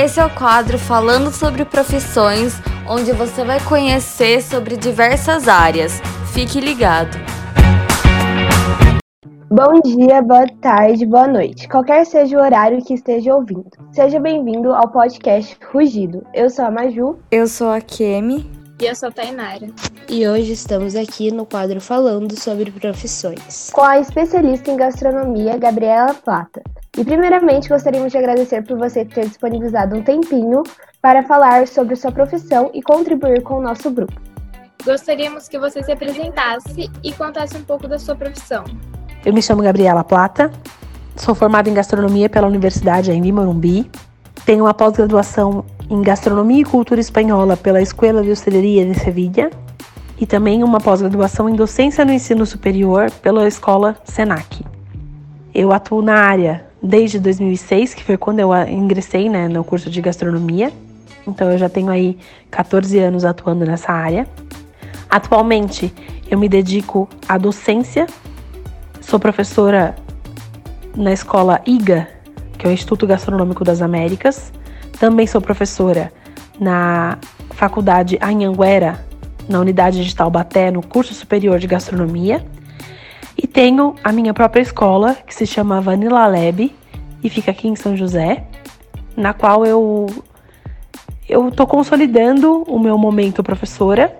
Esse é o quadro Falando sobre Profissões, onde você vai conhecer sobre diversas áreas. Fique ligado! Bom dia, boa tarde, boa noite, qualquer seja o horário que esteja ouvindo. Seja bem-vindo ao podcast Rugido. Eu sou a Maju. Eu sou a Kemi. E eu sou a Tainara. E hoje estamos aqui no quadro falando sobre profissões. Com a especialista em gastronomia, Gabriela Plata. E primeiramente gostaríamos de agradecer por você ter disponibilizado um tempinho para falar sobre sua profissão e contribuir com o nosso grupo. Gostaríamos que você se apresentasse e contasse um pouco da sua profissão. Eu me chamo Gabriela Plata, sou formada em gastronomia pela Universidade em Morumbi, tenho uma pós-graduação em gastronomia e cultura espanhola pela Escola de Hosteleria de Sevilha e também uma pós-graduação em docência no ensino superior pela escola Senac. Eu atuo na área desde 2006, que foi quando eu ingressei né, no curso de gastronomia. Então eu já tenho aí 14 anos atuando nessa área. Atualmente eu me dedico à docência Sou professora na escola IGA, que é o Instituto Gastronômico das Américas. Também sou professora na Faculdade Anhanguera, na Unidade de Taubaté, no curso superior de gastronomia. E tenho a minha própria escola, que se chama Vanilla Lab, e fica aqui em São José, na qual eu eu estou consolidando o meu momento professora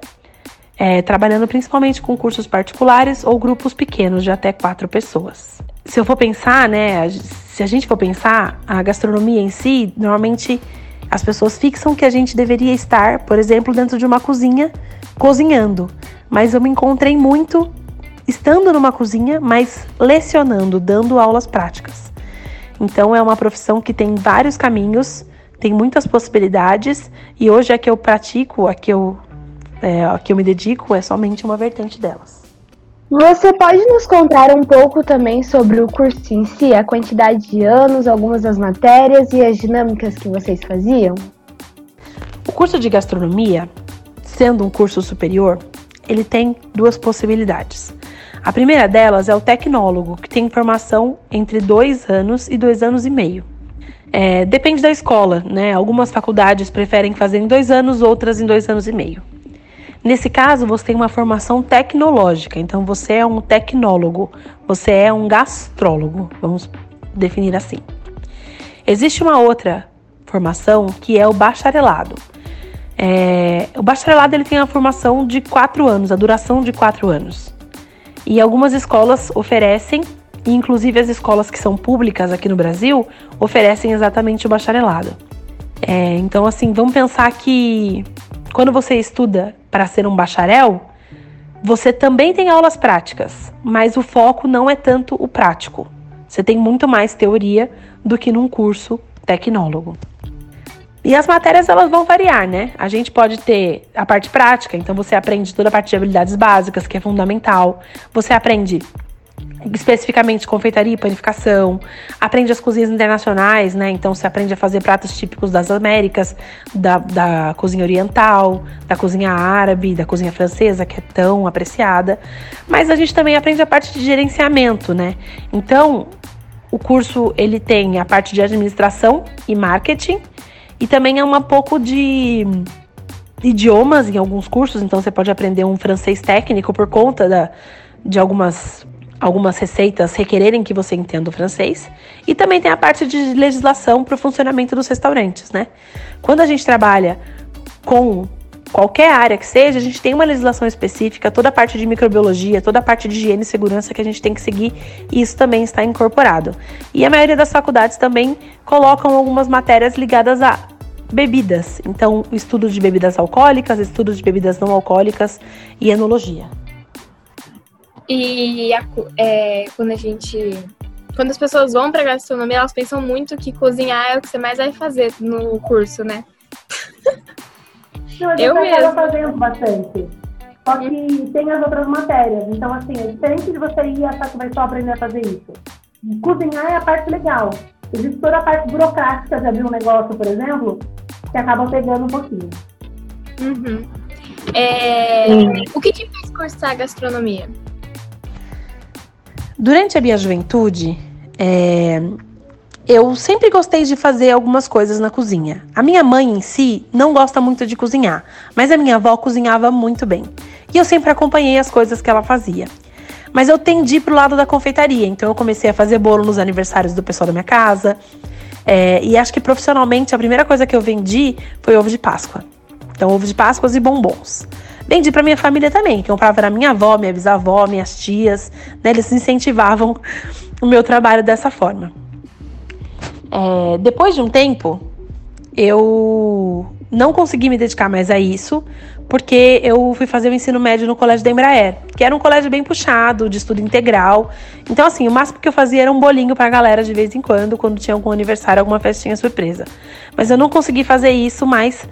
é, trabalhando principalmente com cursos particulares ou grupos pequenos de até quatro pessoas. Se eu for pensar, né, se a gente for pensar, a gastronomia em si, normalmente as pessoas fixam que a gente deveria estar, por exemplo, dentro de uma cozinha cozinhando. Mas eu me encontrei muito estando numa cozinha, mas lecionando, dando aulas práticas. Então é uma profissão que tem vários caminhos, tem muitas possibilidades e hoje a que eu pratico, a que eu é, a que eu me dedico é somente uma vertente delas. Você pode nos contar um pouco também sobre o curso em si, a quantidade de anos, algumas das matérias e as dinâmicas que vocês faziam? O curso de gastronomia, sendo um curso superior, ele tem duas possibilidades. A primeira delas é o tecnólogo, que tem formação entre dois anos e dois anos e meio. É, depende da escola, né? Algumas faculdades preferem fazer em dois anos, outras em dois anos e meio. Nesse caso, você tem uma formação tecnológica, então você é um tecnólogo, você é um gastrólogo, vamos definir assim. Existe uma outra formação que é o bacharelado. É, o bacharelado ele tem a formação de quatro anos, a duração de quatro anos. E algumas escolas oferecem, e inclusive as escolas que são públicas aqui no Brasil, oferecem exatamente o bacharelado. É, então, assim, vamos pensar que quando você estuda para ser um bacharel, você também tem aulas práticas, mas o foco não é tanto o prático. Você tem muito mais teoria do que num curso tecnólogo. E as matérias elas vão variar, né? A gente pode ter a parte prática, então você aprende toda a parte de habilidades básicas, que é fundamental. Você aprende especificamente confeitaria e panificação, aprende as cozinhas internacionais, né? Então você aprende a fazer pratos típicos das Américas, da, da cozinha oriental, da cozinha árabe, da cozinha francesa, que é tão apreciada. Mas a gente também aprende a parte de gerenciamento, né? Então, o curso ele tem a parte de administração e marketing e também é um pouco de idiomas em alguns cursos, então você pode aprender um francês técnico por conta da, de algumas algumas receitas requererem que você entenda o francês. E também tem a parte de legislação para o funcionamento dos restaurantes, né? Quando a gente trabalha com qualquer área que seja, a gente tem uma legislação específica, toda a parte de microbiologia, toda a parte de higiene e segurança que a gente tem que seguir, e isso também está incorporado. E a maioria das faculdades também colocam algumas matérias ligadas a bebidas. Então, estudo de bebidas alcoólicas, estudo de bebidas não alcoólicas e enologia. E a, é, quando a gente. Quando as pessoas vão pra gastronomia, elas pensam muito que cozinhar é o que você mais vai fazer no curso, né? Não, eu mesmo. fazendo bastante. Só que tem as outras matérias. Então, assim, é diferente de você ir achar que vai só aprender a fazer isso. Cozinhar é a parte legal. Existe toda a parte burocrática de abrir um negócio, por exemplo, que acaba pegando um pouquinho. Uhum. É... O que te fez cursar gastronomia? Durante a minha juventude, é, eu sempre gostei de fazer algumas coisas na cozinha. A minha mãe em si não gosta muito de cozinhar, mas a minha avó cozinhava muito bem. E eu sempre acompanhei as coisas que ela fazia. Mas eu tendi pro lado da confeitaria, então eu comecei a fazer bolo nos aniversários do pessoal da minha casa. É, e acho que profissionalmente a primeira coisa que eu vendi foi ovo de Páscoa. Então, ovo de Páscoa e bombons. Vendi para minha família também, que comprava na minha avó, minha bisavó, minhas tias, né? Eles incentivavam o meu trabalho dessa forma. É, depois de um tempo, eu não consegui me dedicar mais a isso, porque eu fui fazer o ensino médio no colégio da Embraer, que era um colégio bem puxado, de estudo integral. Então, assim, o máximo que eu fazia era um bolinho pra galera de vez em quando, quando tinha algum aniversário, alguma festinha surpresa. Mas eu não consegui fazer isso mais,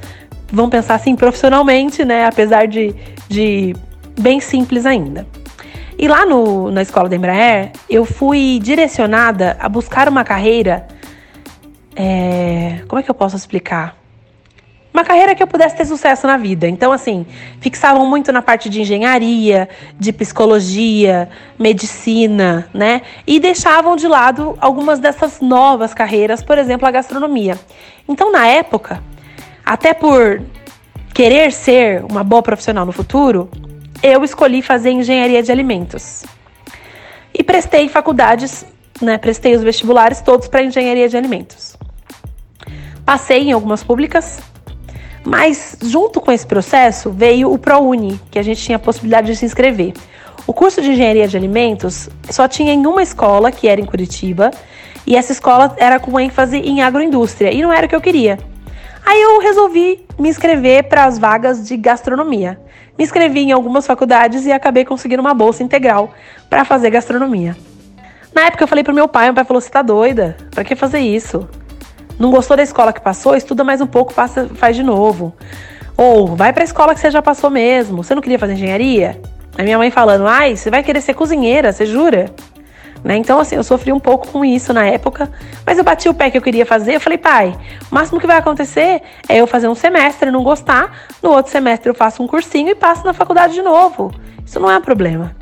vamos pensar assim, profissionalmente, né? Apesar de, de bem simples ainda. E lá no, na escola da Embraer, eu fui direcionada a buscar uma carreira é, como é que eu posso explicar? Uma carreira que eu pudesse ter sucesso na vida. Então, assim, fixavam muito na parte de engenharia, de psicologia, medicina, né? E deixavam de lado algumas dessas novas carreiras, por exemplo, a gastronomia. Então, na época, até por querer ser uma boa profissional no futuro, eu escolhi fazer engenharia de alimentos. E prestei faculdades, né? Prestei os vestibulares todos para engenharia de alimentos. Passei em algumas públicas, mas junto com esse processo veio o ProUni, que a gente tinha a possibilidade de se inscrever. O curso de engenharia de alimentos só tinha em uma escola, que era em Curitiba, e essa escola era com ênfase em agroindústria, e não era o que eu queria. Aí eu resolvi me inscrever para as vagas de gastronomia. Me inscrevi em algumas faculdades e acabei conseguindo uma bolsa integral para fazer gastronomia. Na época eu falei pro meu pai, meu pai falou: "Você tá doida? Para que fazer isso?" Não gostou da escola que passou? Estuda mais um pouco, passa, faz de novo. Ou vai para a escola que você já passou mesmo. Você não queria fazer engenharia? A minha mãe falando: "Ai, você vai querer ser cozinheira, você jura?" Né? Então, assim, eu sofri um pouco com isso na época, mas eu bati o pé que eu queria fazer. Eu falei, pai, o máximo que vai acontecer é eu fazer um semestre e não gostar, no outro semestre eu faço um cursinho e passo na faculdade de novo. Isso não é um problema.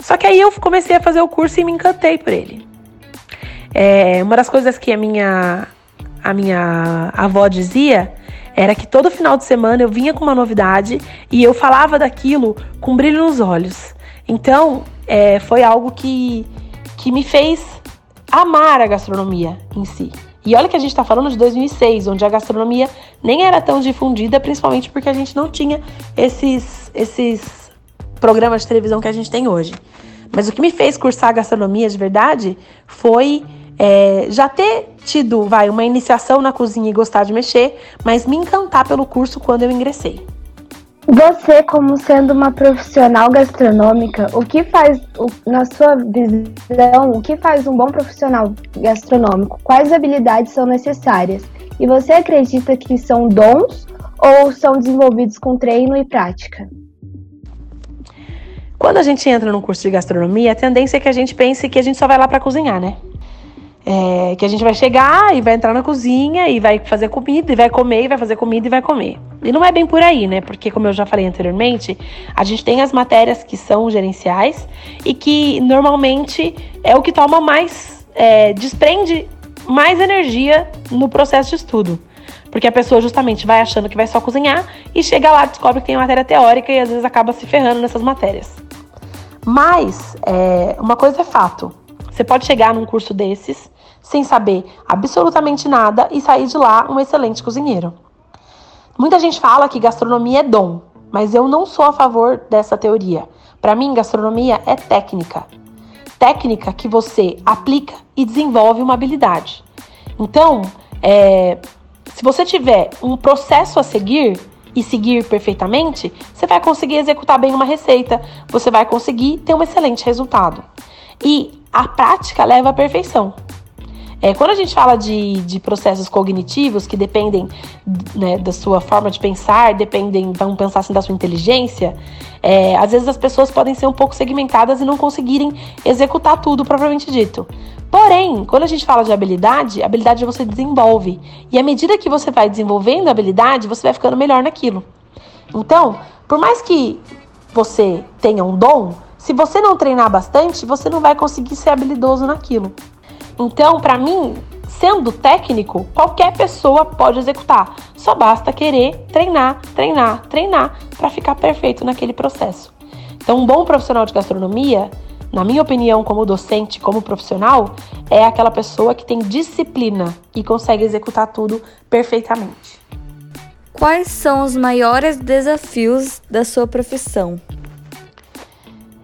Só que aí eu comecei a fazer o curso e me encantei por ele. É, uma das coisas que a minha a minha avó dizia era que todo final de semana eu vinha com uma novidade e eu falava daquilo com brilho nos olhos. Então, é, foi algo que, que me fez amar a gastronomia em si. E olha que a gente está falando de 2006, onde a gastronomia nem era tão difundida, principalmente porque a gente não tinha esses, esses programas de televisão que a gente tem hoje. Mas o que me fez cursar gastronomia de verdade foi é, já ter tido, vai, uma iniciação na cozinha e gostar de mexer, mas me encantar pelo curso quando eu ingressei. Você, como sendo uma profissional gastronômica, o que faz, na sua visão, o que faz um bom profissional gastronômico? Quais habilidades são necessárias? E você acredita que são dons ou são desenvolvidos com treino e prática? Quando a gente entra num curso de gastronomia, a tendência é que a gente pense que a gente só vai lá para cozinhar, né? É, que a gente vai chegar e vai entrar na cozinha e vai fazer comida, e vai comer, e vai fazer comida e vai comer. E não é bem por aí, né? Porque, como eu já falei anteriormente, a gente tem as matérias que são gerenciais e que normalmente é o que toma mais, é, desprende mais energia no processo de estudo. Porque a pessoa justamente vai achando que vai só cozinhar e chega lá, descobre que tem matéria teórica e às vezes acaba se ferrando nessas matérias. Mas, é, uma coisa é fato: você pode chegar num curso desses sem saber absolutamente nada e sair de lá um excelente cozinheiro. Muita gente fala que gastronomia é dom, mas eu não sou a favor dessa teoria. Para mim, gastronomia é técnica. Técnica que você aplica e desenvolve uma habilidade. Então, é, se você tiver um processo a seguir e seguir perfeitamente, você vai conseguir executar bem uma receita, você vai conseguir ter um excelente resultado. E a prática leva à perfeição. É, quando a gente fala de, de processos cognitivos que dependem né, da sua forma de pensar, dependem, vamos pensar assim, da sua inteligência, é, às vezes as pessoas podem ser um pouco segmentadas e não conseguirem executar tudo propriamente dito. Porém, quando a gente fala de habilidade, habilidade você desenvolve. E à medida que você vai desenvolvendo a habilidade, você vai ficando melhor naquilo. Então, por mais que você tenha um dom, se você não treinar bastante, você não vai conseguir ser habilidoso naquilo. Então, para mim, sendo técnico, qualquer pessoa pode executar. Só basta querer treinar, treinar, treinar para ficar perfeito naquele processo. Então, um bom profissional de gastronomia, na minha opinião, como docente, como profissional, é aquela pessoa que tem disciplina e consegue executar tudo perfeitamente. Quais são os maiores desafios da sua profissão?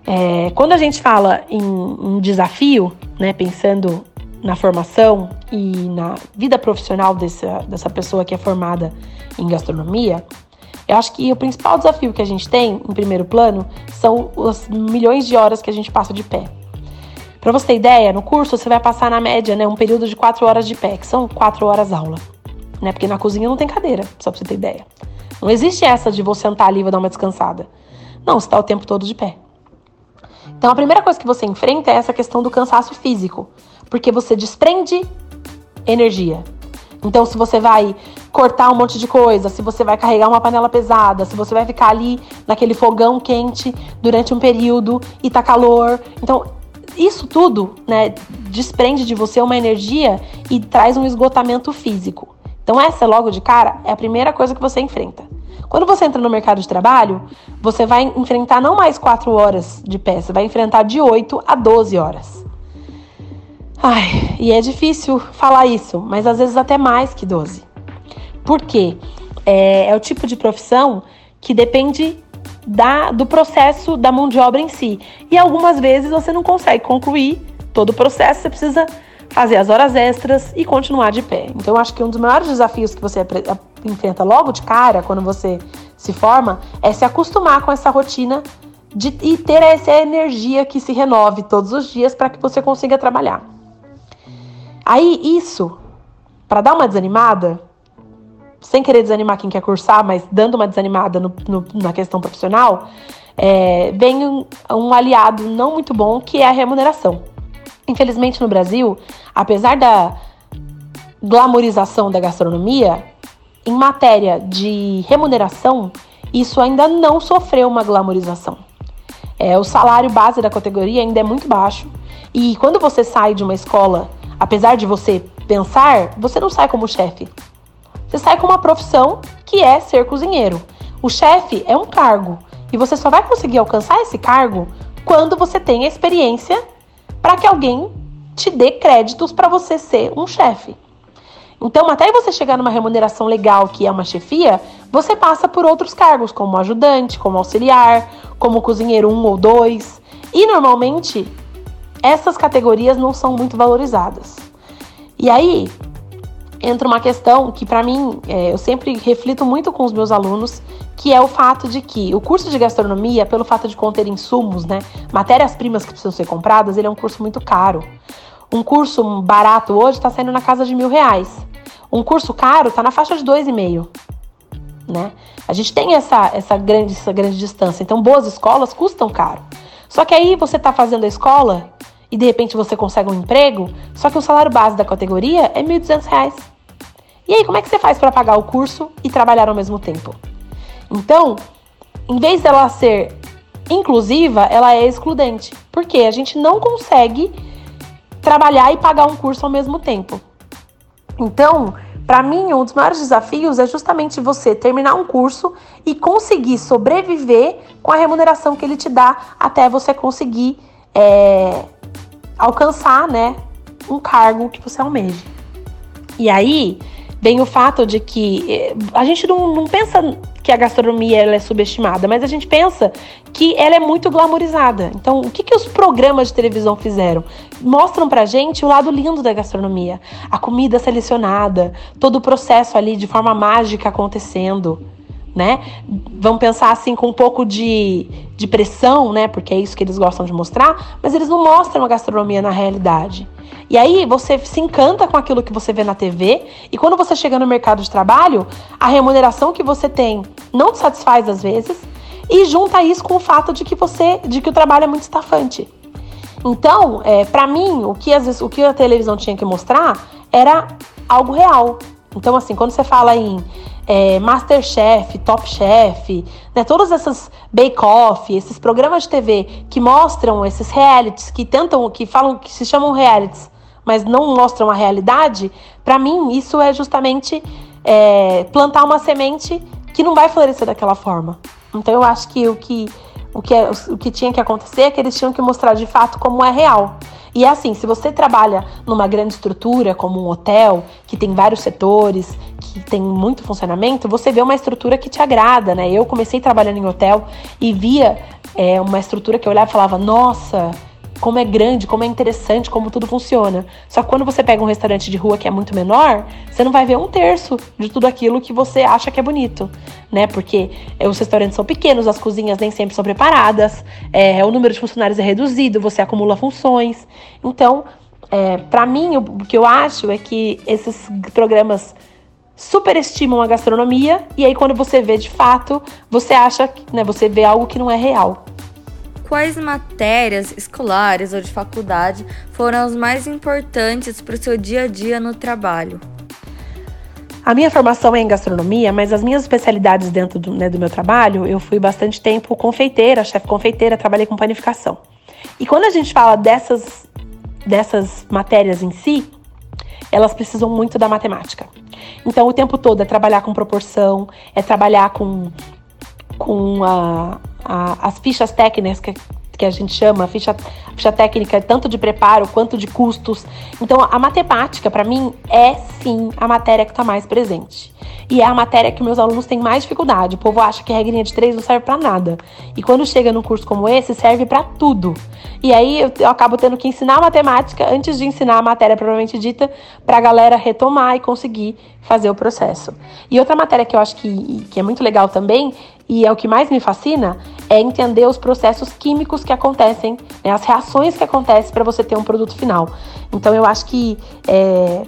É, quando a gente fala em, em desafio, né, pensando na formação e na vida profissional dessa, dessa pessoa que é formada em gastronomia, eu acho que o principal desafio que a gente tem, em primeiro plano, são os milhões de horas que a gente passa de pé. Para você ter ideia, no curso você vai passar na média né, um período de quatro horas de pé, que são quatro horas aula. Né, porque na cozinha não tem cadeira, só para você ter ideia. Não existe essa de vou sentar ali e vou dar uma descansada. Não, você está o tempo todo de pé. Então a primeira coisa que você enfrenta é essa questão do cansaço físico porque você desprende energia. Então, se você vai cortar um monte de coisa, se você vai carregar uma panela pesada, se você vai ficar ali naquele fogão quente durante um período e tá calor. Então, isso tudo, né, desprende de você uma energia e traz um esgotamento físico. Então, essa, logo de cara, é a primeira coisa que você enfrenta. Quando você entra no mercado de trabalho, você vai enfrentar não mais 4 horas de pé, você vai enfrentar de 8 a 12 horas. Ai, e é difícil falar isso, mas às vezes até mais que 12. Por quê? É, é o tipo de profissão que depende da, do processo da mão de obra em si. E algumas vezes você não consegue concluir todo o processo, você precisa fazer as horas extras e continuar de pé. Então, eu acho que um dos maiores desafios que você enfrenta logo de cara, quando você se forma, é se acostumar com essa rotina de, e ter essa energia que se renove todos os dias para que você consiga trabalhar. Aí isso, para dar uma desanimada, sem querer desanimar quem quer cursar, mas dando uma desanimada no, no, na questão profissional, é, vem um, um aliado não muito bom que é a remuneração. Infelizmente no Brasil, apesar da glamorização da gastronomia, em matéria de remuneração, isso ainda não sofreu uma glamorização. É, o salário base da categoria ainda é muito baixo. E quando você sai de uma escola apesar de você pensar, você não sai como chefe. Você sai com uma profissão que é ser cozinheiro. O chefe é um cargo e você só vai conseguir alcançar esse cargo quando você tem a experiência para que alguém te dê créditos para você ser um chefe. Então, até você chegar numa remuneração legal, que é uma chefia, você passa por outros cargos, como ajudante, como auxiliar, como cozinheiro um ou dois. E normalmente essas categorias não são muito valorizadas. E aí entra uma questão que, para mim, é, eu sempre reflito muito com os meus alunos, que é o fato de que o curso de gastronomia, pelo fato de conter insumos, né, matérias-primas que precisam ser compradas, ele é um curso muito caro. Um curso barato hoje está saindo na casa de mil reais. Um curso caro está na faixa de dois e meio. Né? A gente tem essa, essa, grande, essa grande distância. Então, boas escolas custam caro. Só que aí você está fazendo a escola e de repente você consegue um emprego, só que o salário base da categoria é R$ 1.200. E aí, como é que você faz para pagar o curso e trabalhar ao mesmo tempo? Então, em vez dela ser inclusiva, ela é excludente. Porque a gente não consegue trabalhar e pagar um curso ao mesmo tempo. Então, para mim, um dos maiores desafios é justamente você terminar um curso e conseguir sobreviver com a remuneração que ele te dá até você conseguir é, alcançar, né, um cargo que você almeja. E aí vem o fato de que eh, a gente não, não pensa que a gastronomia é subestimada, mas a gente pensa que ela é muito glamorizada. Então, o que, que os programas de televisão fizeram? Mostram pra gente o lado lindo da gastronomia. A comida selecionada, todo o processo ali de forma mágica acontecendo né? Vamos pensar assim com um pouco de, de pressão, né? Porque é isso que eles gostam de mostrar, mas eles não mostram a gastronomia na realidade. E aí você se encanta com aquilo que você vê na TV, e quando você chega no mercado de trabalho, a remuneração que você tem não te satisfaz às vezes, e junta isso com o fato de que você, de que o trabalho é muito estafante. Então, é, para mim, o que, às vezes, o que a televisão tinha que mostrar era algo real. Então, assim, quando você fala em é, Masterchef, Top Chef, né, todas essas Bake Off, esses programas de TV que mostram esses realities, que tentam, que falam, que se chamam realities, mas não mostram a realidade, para mim isso é justamente é, plantar uma semente que não vai florescer daquela forma. Então eu acho que o que o que, é, o que tinha que acontecer é que eles tinham que mostrar de fato como é real. E é assim, se você trabalha numa grande estrutura, como um hotel, que tem vários setores, que tem muito funcionamento, você vê uma estrutura que te agrada, né? Eu comecei trabalhando em hotel e via é, uma estrutura que eu olhava e falava, nossa, como é grande, como é interessante, como tudo funciona. Só que quando você pega um restaurante de rua que é muito menor, você não vai ver um terço de tudo aquilo que você acha que é bonito, né? Porque é, os restaurantes são pequenos, as cozinhas nem sempre são preparadas, é, o número de funcionários é reduzido, você acumula funções. Então, é, para mim, o que eu acho é que esses programas superestimam a gastronomia e aí quando você vê de fato, você acha, né, você vê algo que não é real quais matérias escolares ou de faculdade foram as mais importantes para o seu dia a dia no trabalho? A minha formação é em gastronomia, mas as minhas especialidades dentro do, né, do meu trabalho, eu fui bastante tempo confeiteira, chefe confeiteira, trabalhei com panificação. E quando a gente fala dessas, dessas matérias em si, elas precisam muito da matemática. Então, o tempo todo é trabalhar com proporção, é trabalhar com, com a, a, as fichas técnicas que, que a gente chama, a ficha, a ficha técnica tanto de preparo quanto de custos. Então, a matemática, para mim, é sim a matéria que está mais presente. E é a matéria que meus alunos têm mais dificuldade. O povo acha que a regrinha de três não serve para nada. E quando chega num curso como esse, serve para tudo. E aí eu, eu, acabo tendo que ensinar matemática antes de ensinar a matéria propriamente dita, para a galera retomar e conseguir fazer o processo. E outra matéria que eu acho que, que é muito legal também e é o que mais me fascina, é entender os processos químicos que acontecem, né, as reações que acontecem para você ter um produto final. Então eu acho que é,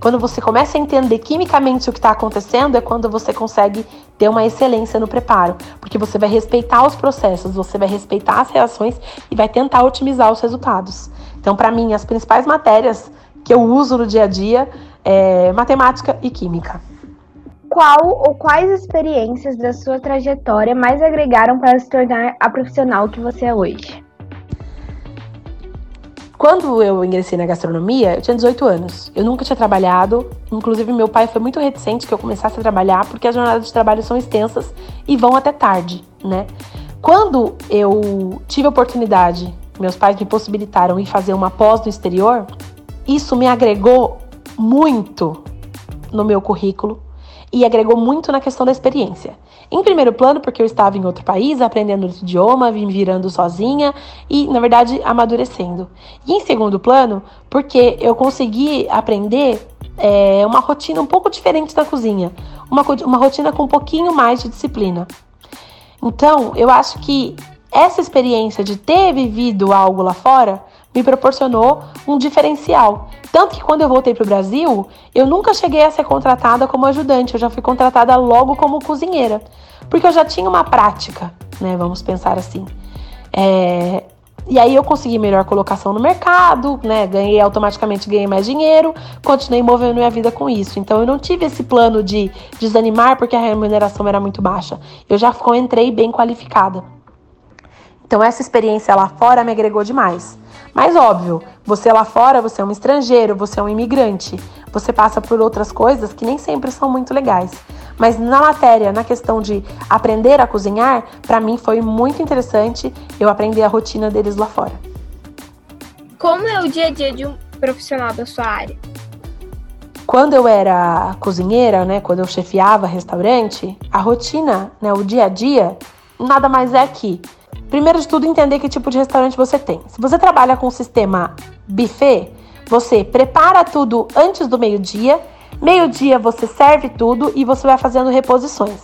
quando você começa a entender quimicamente o que está acontecendo, é quando você consegue ter uma excelência no preparo, porque você vai respeitar os processos, você vai respeitar as reações e vai tentar otimizar os resultados. Então, para mim, as principais matérias que eu uso no dia a dia é matemática e química qual ou quais experiências da sua trajetória mais agregaram para se tornar a profissional que você é hoje? Quando eu ingressei na gastronomia, eu tinha 18 anos. Eu nunca tinha trabalhado, inclusive meu pai foi muito reticente que eu começasse a trabalhar, porque as jornadas de trabalho são extensas e vão até tarde, né? Quando eu tive a oportunidade, meus pais me possibilitaram ir fazer uma pós no exterior, isso me agregou muito no meu currículo, e agregou muito na questão da experiência. Em primeiro plano, porque eu estava em outro país, aprendendo outro idioma, vim virando sozinha e, na verdade, amadurecendo. E em segundo plano, porque eu consegui aprender é, uma rotina um pouco diferente da cozinha, uma, uma rotina com um pouquinho mais de disciplina. Então, eu acho que essa experiência de ter vivido algo lá fora me proporcionou um diferencial. Tanto que quando eu voltei para o Brasil, eu nunca cheguei a ser contratada como ajudante, eu já fui contratada logo como cozinheira, porque eu já tinha uma prática, né? Vamos pensar assim. É... E aí eu consegui melhor colocação no mercado, né? Ganhei automaticamente, ganhei mais dinheiro, continuei movendo minha vida com isso. Então eu não tive esse plano de desanimar porque a remuneração era muito baixa. Eu já entrei bem qualificada. Então essa experiência lá fora me agregou demais. Mas óbvio, você lá fora, você é um estrangeiro, você é um imigrante, você passa por outras coisas que nem sempre são muito legais. Mas na matéria, na questão de aprender a cozinhar, para mim foi muito interessante eu aprender a rotina deles lá fora. Como é o dia a dia de um profissional da sua área? Quando eu era cozinheira, né, quando eu chefiava restaurante, a rotina, né, o dia a dia, nada mais é que Primeiro de tudo, entender que tipo de restaurante você tem. Se você trabalha com o sistema buffet, você prepara tudo antes do meio-dia, meio-dia você serve tudo e você vai fazendo reposições.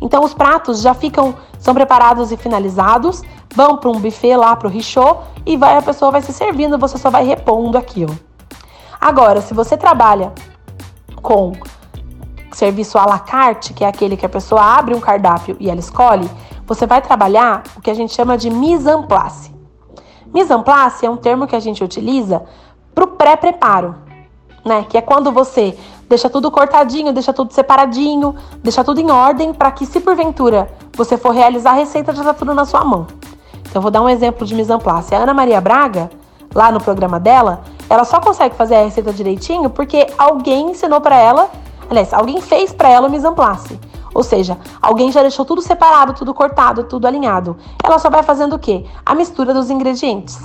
Então os pratos já ficam são preparados e finalizados, vão para um buffet lá para o richô e vai a pessoa vai se servindo, você só vai repondo aquilo. Agora, se você trabalha com serviço à la carte, que é aquele que a pessoa abre um cardápio e ela escolhe, você vai trabalhar o que a gente chama de mise en place. Mise en place é um termo que a gente utiliza para o pré-preparo, né? Que é quando você deixa tudo cortadinho, deixa tudo separadinho, deixa tudo em ordem para que, se porventura você for realizar a receita, já está tudo na sua mão. Então, eu vou dar um exemplo de mise en place. A Ana Maria Braga, lá no programa dela, ela só consegue fazer a receita direitinho porque alguém ensinou para ela, aliás, alguém fez para ela o mise en place. Ou seja, alguém já deixou tudo separado, tudo cortado, tudo alinhado. Ela só vai fazendo o quê? A mistura dos ingredientes.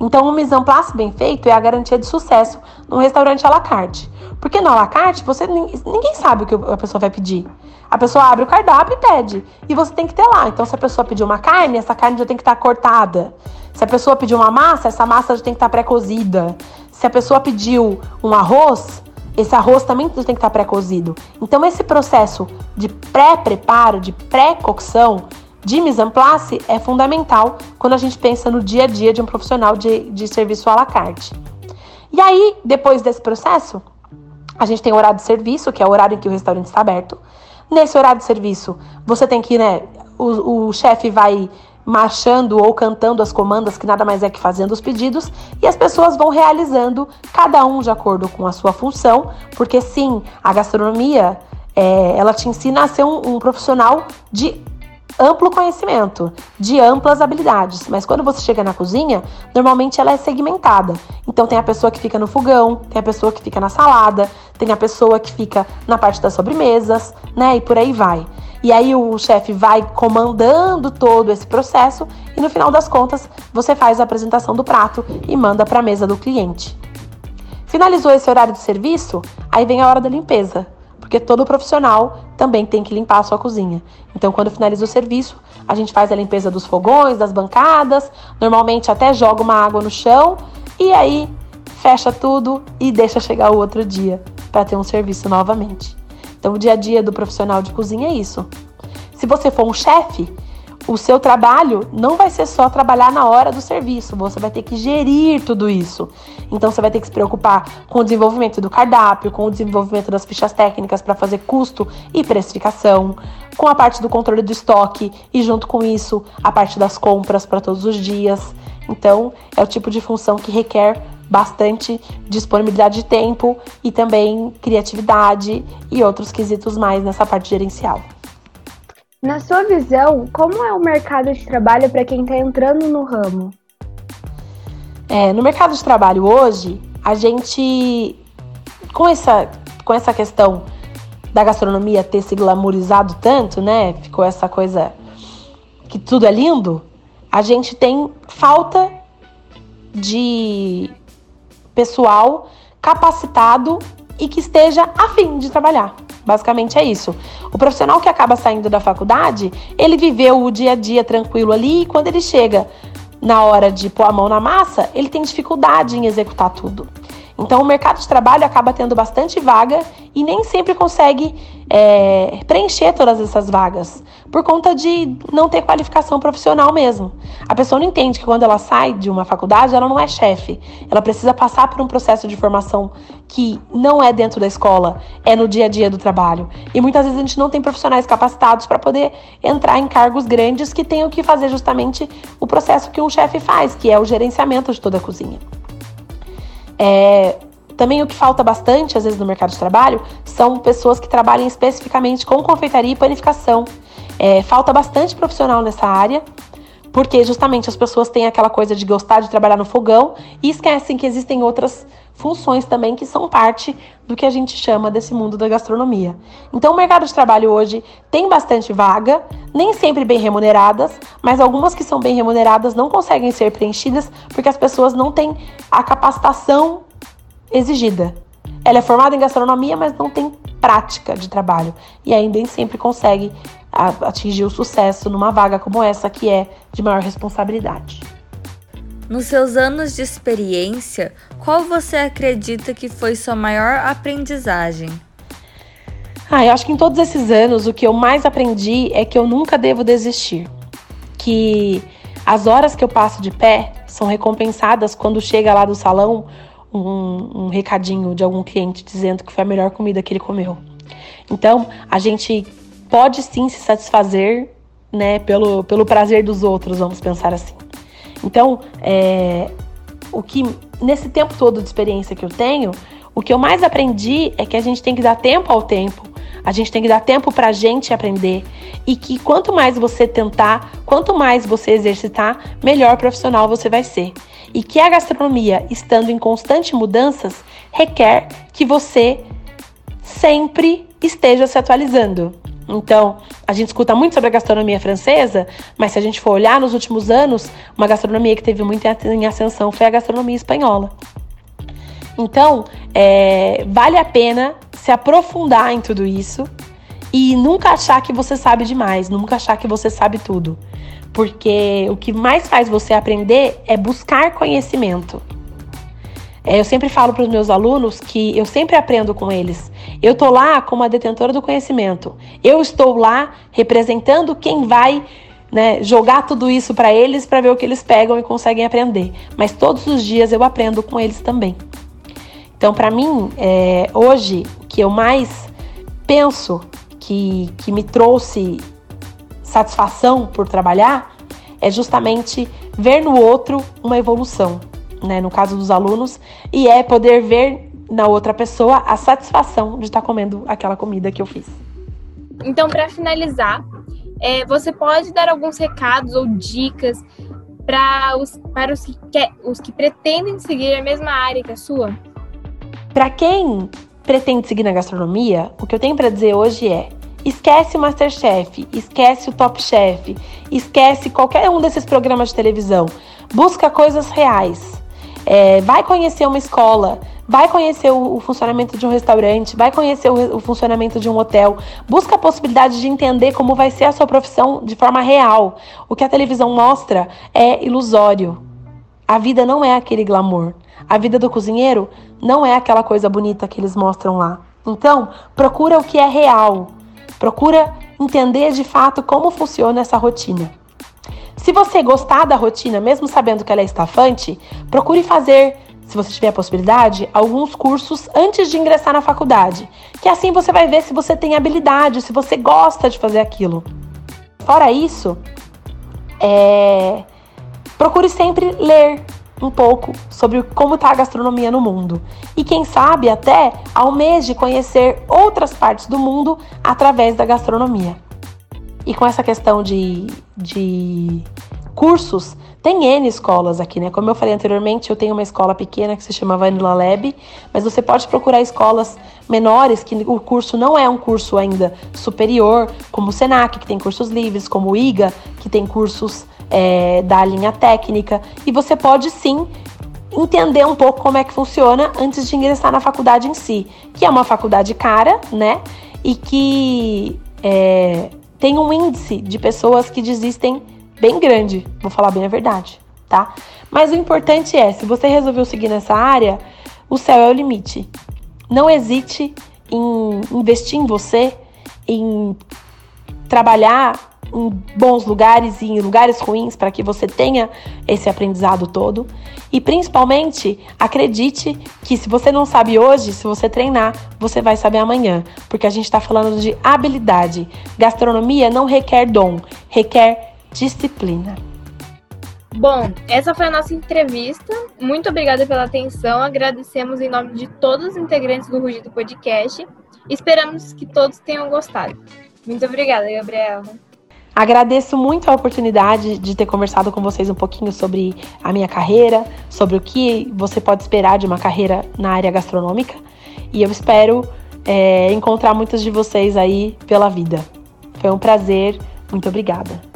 Então, o mise en place bem feito é a garantia de sucesso no restaurante à la carte. Porque no à la carte, você, ninguém sabe o que a pessoa vai pedir. A pessoa abre o cardápio e pede. E você tem que ter lá. Então, se a pessoa pedir uma carne, essa carne já tem que estar cortada. Se a pessoa pedir uma massa, essa massa já tem que estar pré-cozida. Se a pessoa pediu um arroz, esse arroz também tem que estar pré-cozido. Então, esse processo de pré-preparo, de pré-cocção, de mise en place é fundamental quando a gente pensa no dia a dia de um profissional de, de serviço à la carte. E aí, depois desse processo, a gente tem o horário de serviço, que é o horário em que o restaurante está aberto. Nesse horário de serviço, você tem que, né, o, o chefe vai marchando ou cantando as comandas, que nada mais é que fazendo os pedidos, e as pessoas vão realizando, cada um de acordo com a sua função, porque sim, a gastronomia, é, ela te ensina a ser um, um profissional de amplo conhecimento, de amplas habilidades. Mas quando você chega na cozinha, normalmente ela é segmentada. Então tem a pessoa que fica no fogão, tem a pessoa que fica na salada, tem a pessoa que fica na parte das sobremesas, né? E por aí vai. E aí o chefe vai comandando todo esse processo e no final das contas você faz a apresentação do prato e manda para a mesa do cliente. Finalizou esse horário de serviço, aí vem a hora da limpeza porque todo profissional também tem que limpar a sua cozinha. Então, quando finaliza o serviço, a gente faz a limpeza dos fogões, das bancadas, normalmente até joga uma água no chão e aí fecha tudo e deixa chegar o outro dia para ter um serviço novamente. Então, o dia a dia do profissional de cozinha é isso. Se você for um chefe, o seu trabalho não vai ser só trabalhar na hora do serviço, você vai ter que gerir tudo isso. Então você vai ter que se preocupar com o desenvolvimento do cardápio, com o desenvolvimento das fichas técnicas para fazer custo e precificação, com a parte do controle do estoque e junto com isso a parte das compras para todos os dias. Então é o tipo de função que requer bastante disponibilidade de tempo e também criatividade e outros quesitos mais nessa parte gerencial. Na sua visão, como é o mercado de trabalho para quem está entrando no ramo? É, no mercado de trabalho hoje, a gente, com essa, com essa questão da gastronomia ter se glamourizado tanto, né? Ficou essa coisa que tudo é lindo. A gente tem falta de pessoal capacitado e que esteja afim de trabalhar. Basicamente é isso. O profissional que acaba saindo da faculdade, ele viveu o dia a dia tranquilo ali e quando ele chega na hora de pôr a mão na massa, ele tem dificuldade em executar tudo. Então, o mercado de trabalho acaba tendo bastante vaga e nem sempre consegue é, preencher todas essas vagas, por conta de não ter qualificação profissional mesmo. A pessoa não entende que quando ela sai de uma faculdade, ela não é chefe. Ela precisa passar por um processo de formação que não é dentro da escola, é no dia a dia do trabalho. E muitas vezes a gente não tem profissionais capacitados para poder entrar em cargos grandes que tenham que fazer justamente o processo que um chefe faz, que é o gerenciamento de toda a cozinha. É, também o que falta bastante, às vezes, no mercado de trabalho são pessoas que trabalhem especificamente com confeitaria e panificação. É, falta bastante profissional nessa área, porque justamente as pessoas têm aquela coisa de gostar de trabalhar no fogão e esquecem que existem outras funções também que são parte do que a gente chama desse mundo da gastronomia. Então, o mercado de trabalho hoje tem bastante vaga, nem sempre bem remuneradas, mas algumas que são bem remuneradas não conseguem ser preenchidas porque as pessoas não têm a capacitação exigida. Ela é formada em gastronomia, mas não tem prática de trabalho e aí nem sempre consegue atingir o sucesso numa vaga como essa que é de maior responsabilidade. Nos seus anos de experiência, qual você acredita que foi sua maior aprendizagem? Ah, eu acho que em todos esses anos o que eu mais aprendi é que eu nunca devo desistir. Que as horas que eu passo de pé são recompensadas quando chega lá do salão um, um recadinho de algum cliente dizendo que foi a melhor comida que ele comeu. Então, a gente pode sim se satisfazer né, pelo, pelo prazer dos outros, vamos pensar assim. Então, é, o que nesse tempo todo de experiência que eu tenho, o que eu mais aprendi é que a gente tem que dar tempo ao tempo, A gente tem que dar tempo para a gente aprender e que quanto mais você tentar, quanto mais você exercitar, melhor profissional você vai ser. E que a gastronomia, estando em constante mudanças, requer que você sempre esteja se atualizando. Então, a gente escuta muito sobre a gastronomia francesa, mas se a gente for olhar nos últimos anos, uma gastronomia que teve muito em ascensão foi a gastronomia espanhola. Então, é, vale a pena se aprofundar em tudo isso e nunca achar que você sabe demais, nunca achar que você sabe tudo. Porque o que mais faz você aprender é buscar conhecimento. É, eu sempre falo para os meus alunos que eu sempre aprendo com eles. Eu tô lá como a detentora do conhecimento. Eu estou lá representando quem vai né, jogar tudo isso para eles para ver o que eles pegam e conseguem aprender. Mas todos os dias eu aprendo com eles também. Então, para mim, é, hoje, o que eu mais penso que, que me trouxe satisfação por trabalhar é justamente ver no outro uma evolução, né, no caso dos alunos, e é poder ver na outra pessoa a satisfação de estar tá comendo aquela comida que eu fiz. Então, para finalizar, é, você pode dar alguns recados ou dicas para os, para os que, quer, os que pretendem seguir a mesma área que a sua? Para quem pretende seguir na gastronomia, o que eu tenho para dizer hoje é: esquece o Masterchef, esquece o Top Chef, esquece qualquer um desses programas de televisão. Busca coisas reais. É, vai conhecer uma escola, vai conhecer o, o, funcionamento de um restaurante, vai conhecer o, o, funcionamento de um hotel. Busca a possibilidade de entender como vai ser a sua profissão de forma real. O que a televisão mostra é ilusório. A vida não é aquele glamour. A vida do cozinheiro não é aquela coisa bonita que eles mostram lá. Então, procura o que é real. Procura entender de fato como funciona essa rotina. Se você gostar da rotina, mesmo sabendo que ela é estafante, procure fazer, se você tiver a possibilidade, alguns cursos antes de ingressar na faculdade. Que assim você vai ver se você tem habilidade, se você gosta de fazer aquilo. Fora isso, é Procure sempre ler um pouco sobre como está a gastronomia no mundo. E quem sabe até almeje conhecer outras partes do mundo através da gastronomia. E com essa questão de, de cursos, tem N escolas aqui, né? Como eu falei anteriormente, eu tenho uma escola pequena que se chama Vanilla Lab, mas você pode procurar escolas menores, que o curso não é um curso ainda superior, como o SENAC, que tem cursos livres, como o IGA, que tem cursos é, da linha técnica, e você pode sim entender um pouco como é que funciona antes de ingressar na faculdade em si, que é uma faculdade cara, né? E que é, tem um índice de pessoas que desistem bem grande, vou falar bem a verdade, tá? Mas o importante é, se você resolveu seguir nessa área, o céu é o limite. Não hesite em investir em você, em trabalhar em bons lugares e em lugares ruins para que você tenha esse aprendizado todo. E principalmente, acredite que se você não sabe hoje, se você treinar, você vai saber amanhã, porque a gente está falando de habilidade. Gastronomia não requer dom, requer disciplina. Bom, essa foi a nossa entrevista. Muito obrigada pela atenção. Agradecemos em nome de todos os integrantes do Rugido Podcast. Esperamos que todos tenham gostado. Muito obrigada, Gabriela. Agradeço muito a oportunidade de ter conversado com vocês um pouquinho sobre a minha carreira, sobre o que você pode esperar de uma carreira na área gastronômica. E eu espero é, encontrar muitos de vocês aí pela vida. Foi um prazer. Muito obrigada.